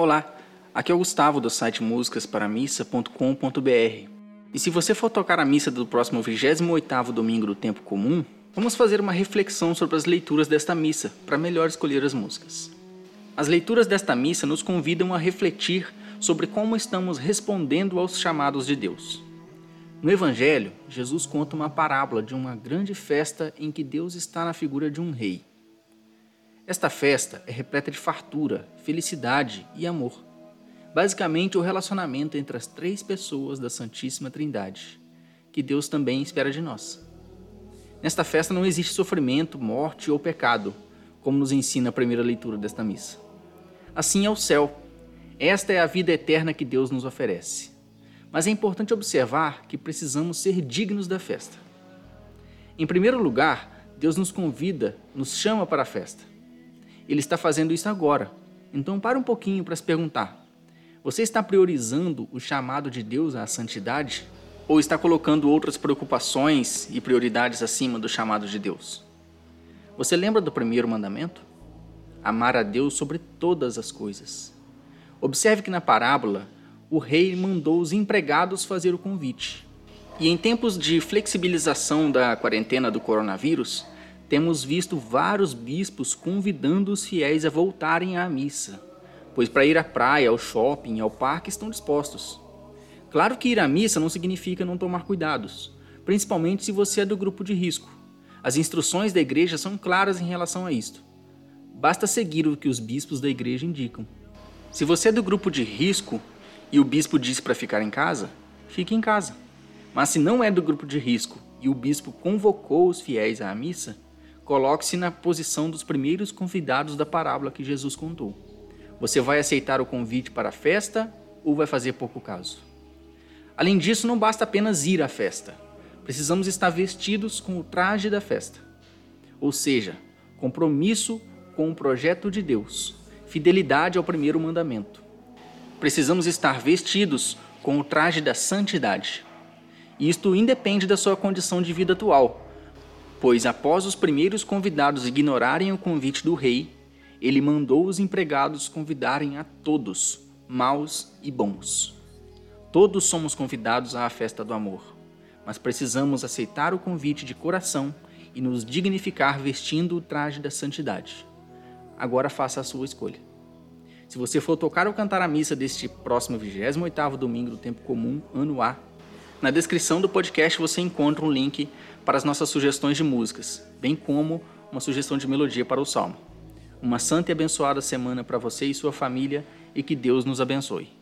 Olá, aqui é o Gustavo do site musicasparamissa.com.br. E se você for tocar a missa do próximo 28º domingo do tempo comum, vamos fazer uma reflexão sobre as leituras desta missa para melhor escolher as músicas. As leituras desta missa nos convidam a refletir sobre como estamos respondendo aos chamados de Deus. No Evangelho, Jesus conta uma parábola de uma grande festa em que Deus está na figura de um rei. Esta festa é repleta de fartura, felicidade e amor. Basicamente, o relacionamento entre as três pessoas da Santíssima Trindade, que Deus também espera de nós. Nesta festa não existe sofrimento, morte ou pecado, como nos ensina a primeira leitura desta missa. Assim é o céu. Esta é a vida eterna que Deus nos oferece. Mas é importante observar que precisamos ser dignos da festa. Em primeiro lugar, Deus nos convida, nos chama para a festa. Ele está fazendo isso agora. Então, para um pouquinho para se perguntar: você está priorizando o chamado de Deus à santidade? Ou está colocando outras preocupações e prioridades acima do chamado de Deus? Você lembra do primeiro mandamento? Amar a Deus sobre todas as coisas. Observe que na parábola, o rei mandou os empregados fazer o convite. E em tempos de flexibilização da quarentena do coronavírus, temos visto vários bispos convidando os fiéis a voltarem à missa, pois para ir à praia, ao shopping, ao parque estão dispostos. Claro que ir à missa não significa não tomar cuidados, principalmente se você é do grupo de risco. As instruções da igreja são claras em relação a isto. Basta seguir o que os bispos da igreja indicam. Se você é do grupo de risco, e o bispo disse para ficar em casa, fique em casa. Mas se não é do grupo de risco e o bispo convocou os fiéis à missa, coloque-se na posição dos primeiros convidados da parábola que Jesus contou. Você vai aceitar o convite para a festa ou vai fazer pouco caso? Além disso, não basta apenas ir à festa. Precisamos estar vestidos com o traje da festa. Ou seja, compromisso com o projeto de Deus, fidelidade ao primeiro mandamento precisamos estar vestidos com o traje da santidade. Isto independe da sua condição de vida atual, pois após os primeiros convidados ignorarem o convite do rei, ele mandou os empregados convidarem a todos, maus e bons. Todos somos convidados à festa do amor, mas precisamos aceitar o convite de coração e nos dignificar vestindo o traje da santidade. Agora faça a sua escolha. Se você for tocar ou cantar a missa deste próximo 28º domingo do tempo comum, ano A, na descrição do podcast você encontra um link para as nossas sugestões de músicas, bem como uma sugestão de melodia para o salmo. Uma santa e abençoada semana para você e sua família e que Deus nos abençoe.